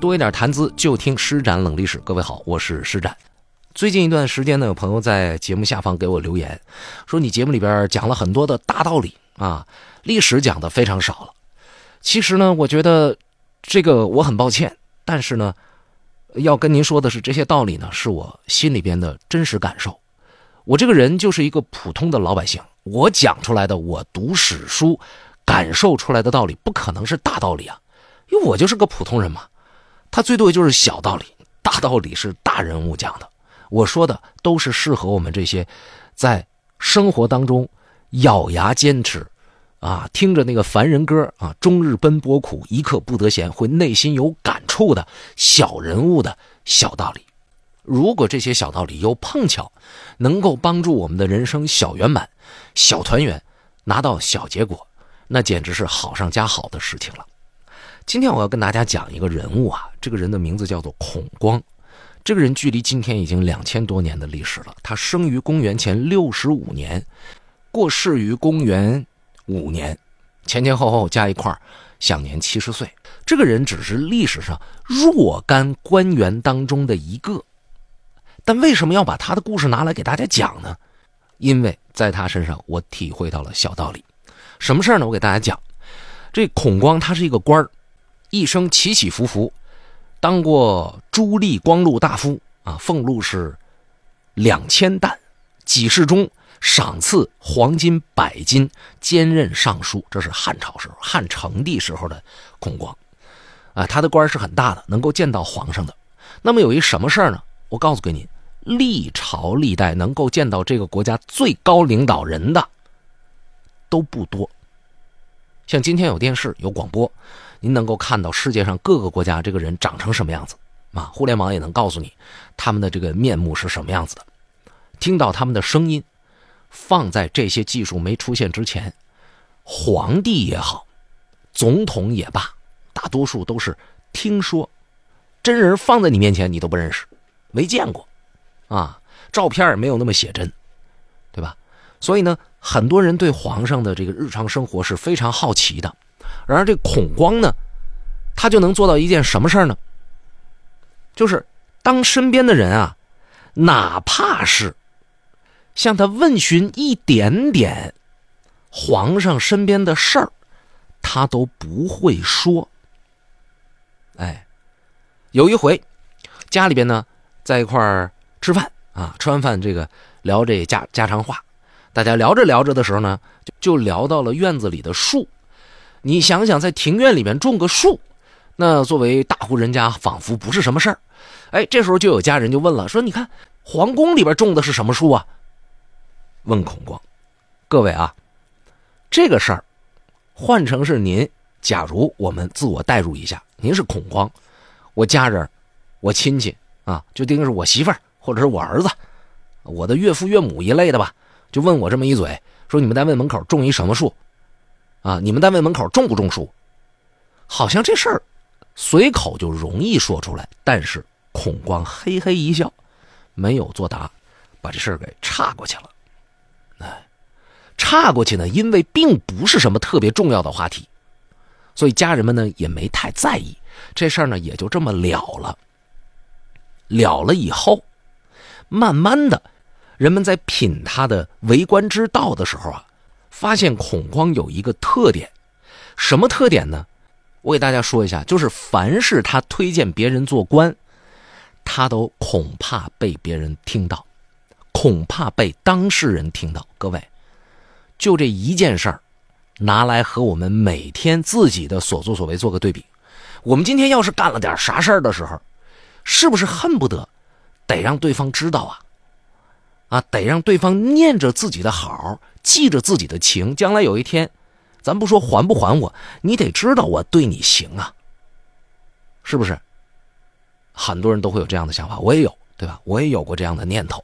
多一点谈资，就听施展冷历史。各位好，我是施展。最近一段时间呢，有朋友在节目下方给我留言，说你节目里边讲了很多的大道理啊，历史讲的非常少了。其实呢，我觉得这个我很抱歉，但是呢，要跟您说的是，这些道理呢，是我心里边的真实感受。我这个人就是一个普通的老百姓，我讲出来的，我读史书感受出来的道理，不可能是大道理啊，因为我就是个普通人嘛。他最多就是小道理，大道理是大人物讲的。我说的都是适合我们这些在生活当中咬牙坚持，啊，听着那个凡人歌啊，终日奔波苦，一刻不得闲，会内心有感触的小人物的小道理。如果这些小道理又碰巧能够帮助我们的人生小圆满、小团圆，拿到小结果，那简直是好上加好的事情了。今天我要跟大家讲一个人物啊，这个人的名字叫做孔光。这个人距离今天已经两千多年的历史了。他生于公元前六十五年，过世于公元五年，前前后后加一块享年七十岁。这个人只是历史上若干官员当中的一个，但为什么要把他的故事拿来给大家讲呢？因为在他身上我体会到了小道理。什么事呢？我给大家讲。这孔光他是一个官一生起起伏伏。当过朱棣光禄大夫啊，俸禄是两千担，几世中赏赐黄金百斤，兼任尚书。这是汉朝时候，汉成帝时候的孔光啊，他的官是很大的，能够见到皇上的。那么有一什么事儿呢？我告诉给您，历朝历代能够见到这个国家最高领导人的都不多。像今天有电视有广播。您能够看到世界上各个国家这个人长成什么样子啊？互联网也能告诉你他们的这个面目是什么样子的，听到他们的声音。放在这些技术没出现之前，皇帝也好，总统也罢，大多数都是听说，真人放在你面前你都不认识，没见过，啊，照片也没有那么写真，对吧？所以呢，很多人对皇上的这个日常生活是非常好奇的。然而，这孔光呢，他就能做到一件什么事儿呢？就是当身边的人啊，哪怕是向他问询一点点皇上身边的事儿，他都不会说。哎，有一回，家里边呢在一块儿吃饭啊，吃完饭这个聊这家家常话，大家聊着聊着的时候呢，就就聊到了院子里的树。你想想，在庭院里面种个树，那作为大户人家，仿佛不是什么事儿。哎，这时候就有家人就问了，说：“你看，皇宫里边种的是什么树啊？”问孔光，各位啊，这个事儿换成是您，假如我们自我代入一下，您是孔光，我家人，我亲戚啊，就定是我媳妇儿或者是我儿子，我的岳父岳母一类的吧，就问我这么一嘴，说你们单位门口种一什么树？啊，你们单位门口种不种树？好像这事儿随口就容易说出来，但是孔光嘿嘿一笑，没有作答，把这事儿给岔过去了。哎，岔过去呢，因为并不是什么特别重要的话题，所以家人们呢也没太在意这事儿呢，也就这么了了。了了以后，慢慢的，人们在品他的为官之道的时候啊。发现孔光有一个特点，什么特点呢？我给大家说一下，就是凡是他推荐别人做官，他都恐怕被别人听到，恐怕被当事人听到。各位，就这一件事儿，拿来和我们每天自己的所作所为做个对比。我们今天要是干了点啥事儿的时候，是不是恨不得得让对方知道啊？啊，得让对方念着自己的好。记着自己的情，将来有一天，咱不说还不还我，你得知道我对你行啊，是不是？很多人都会有这样的想法，我也有，对吧？我也有过这样的念头。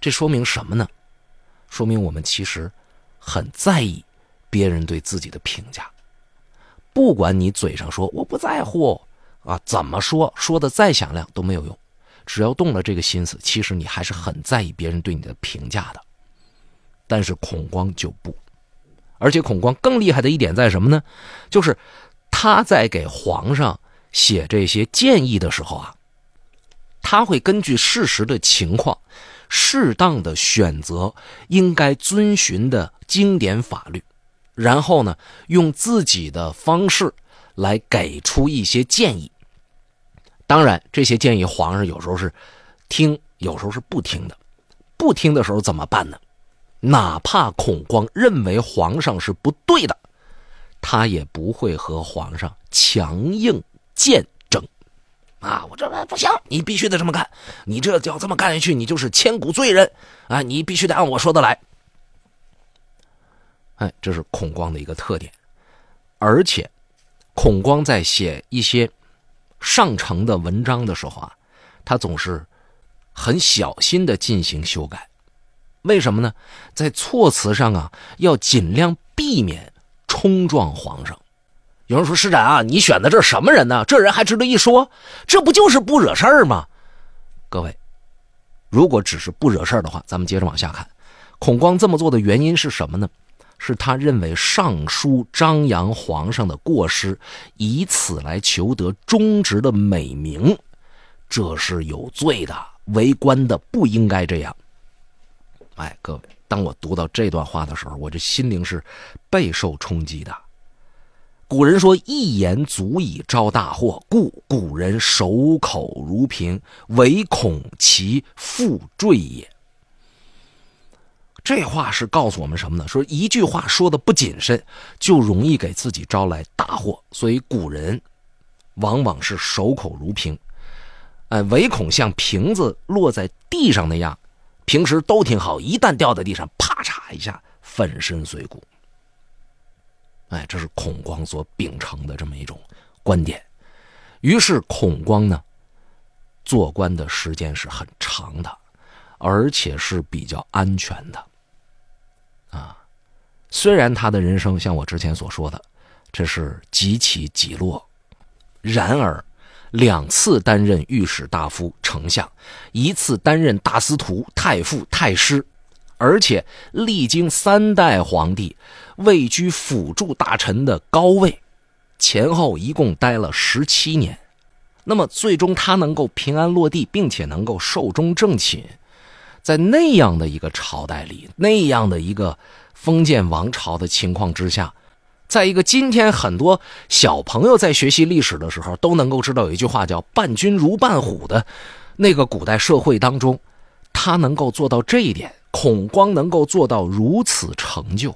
这说明什么呢？说明我们其实很在意别人对自己的评价。不管你嘴上说我不在乎啊，怎么说说的再响亮都没有用，只要动了这个心思，其实你还是很在意别人对你的评价的。但是孔光就不，而且孔光更厉害的一点在什么呢？就是他在给皇上写这些建议的时候啊，他会根据事实的情况，适当的选择应该遵循的经典法律，然后呢，用自己的方式来给出一些建议。当然，这些建议皇上有时候是听，有时候是不听的。不听的时候怎么办呢？哪怕孔光认为皇上是不对的，他也不会和皇上强硬见争。啊，我这不行，你必须得这么干。你这要这么干下去，你就是千古罪人啊！你必须得按我说的来。哎，这是孔光的一个特点。而且，孔光在写一些上乘的文章的时候啊，他总是很小心的进行修改。为什么呢？在措辞上啊，要尽量避免冲撞皇上。有人说：“施展啊，你选的这是什么人呢？这人还值得一说？这不就是不惹事儿吗？”各位，如果只是不惹事儿的话，咱们接着往下看。孔光这么做的原因是什么呢？是他认为上书张扬皇上的过失，以此来求得忠直的美名，这是有罪的。为官的不应该这样。哎，各位，当我读到这段话的时候，我这心灵是备受冲击的。古人说：“一言足以招大祸，故古人守口如瓶，唯恐其复坠也。”这话是告诉我们什么呢？说一句话说的不谨慎，就容易给自己招来大祸。所以古人往往是守口如瓶，哎，唯恐像瓶子落在地上那样。平时都挺好，一旦掉在地上，啪嚓一下，粉身碎骨。哎，这是孔光所秉承的这么一种观点。于是孔光呢，做官的时间是很长的，而且是比较安全的。啊，虽然他的人生像我之前所说的，这是几起几落，然而。两次担任御史大夫、丞相，一次担任大司徒、太傅、太师，而且历经三代皇帝，位居辅助大臣的高位，前后一共待了十七年。那么最终他能够平安落地，并且能够寿终正寝，在那样的一个朝代里，那样的一个封建王朝的情况之下。在一个今天很多小朋友在学习历史的时候都能够知道有一句话叫“伴君如伴虎”的那个古代社会当中，他能够做到这一点，孔光能够做到如此成就，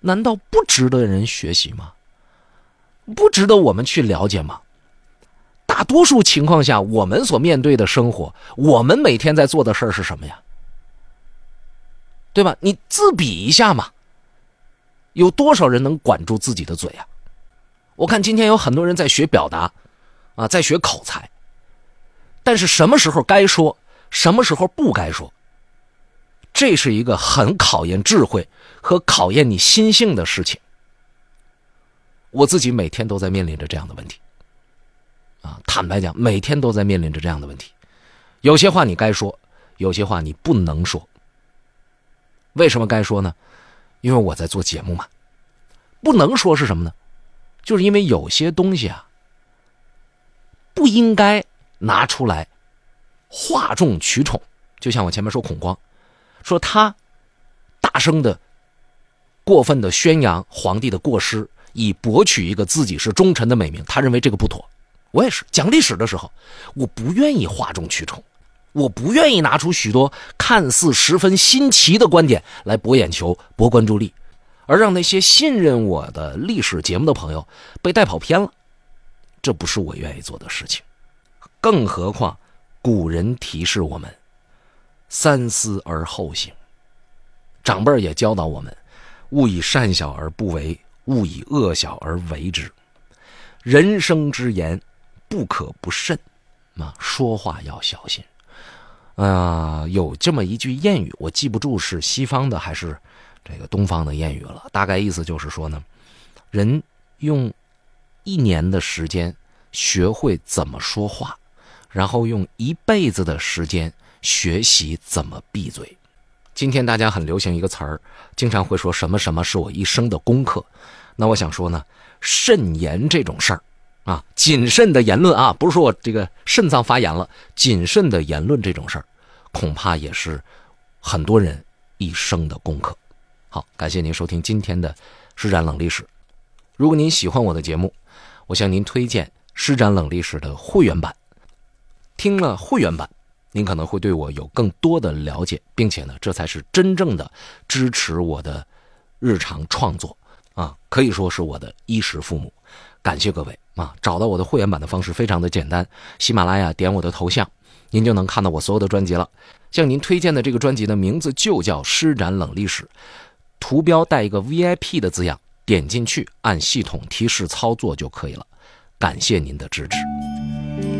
难道不值得人学习吗？不值得我们去了解吗？大多数情况下，我们所面对的生活，我们每天在做的事儿是什么呀？对吧？你自比一下嘛。有多少人能管住自己的嘴啊？我看今天有很多人在学表达，啊，在学口才。但是什么时候该说，什么时候不该说，这是一个很考验智慧和考验你心性的事情。我自己每天都在面临着这样的问题，啊，坦白讲，每天都在面临着这样的问题。有些话你该说，有些话你不能说。为什么该说呢？因为我在做节目嘛，不能说是什么呢？就是因为有些东西啊，不应该拿出来哗众取宠。就像我前面说孔光，说他大声的、过分的宣扬皇帝的过失，以博取一个自己是忠臣的美名，他认为这个不妥。我也是讲历史的时候，我不愿意哗众取宠。我不愿意拿出许多看似十分新奇的观点来博眼球、博关注力，而让那些信任我的历史节目的朋友被带跑偏了，这不是我愿意做的事情。更何况，古人提示我们“三思而后行”，长辈也教导我们“勿以善小而不为，勿以恶小而为之”。人生之言，不可不慎，啊，说话要小心。啊，有这么一句谚语，我记不住是西方的还是这个东方的谚语了。大概意思就是说呢，人用一年的时间学会怎么说话，然后用一辈子的时间学习怎么闭嘴。今天大家很流行一个词儿，经常会说什么什么是我一生的功课。那我想说呢，慎言这种事儿啊，谨慎的言论啊，不是说我这个肾脏发炎了，谨慎的言论这种事儿，恐怕也是很多人一生的功课。好，感谢您收听今天的施展冷历史。如果您喜欢我的节目，我向您推荐施展冷历史的会员版。听了会员版，您可能会对我有更多的了解，并且呢，这才是真正的支持我的日常创作啊，可以说是我的衣食父母。感谢各位啊！找到我的会员版的方式非常的简单，喜马拉雅点我的头像，您就能看到我所有的专辑了。向您推荐的这个专辑的名字就叫《施展冷历史》，图标带一个 VIP 的字样，点进去按系统提示操作就可以了。感谢您的支持。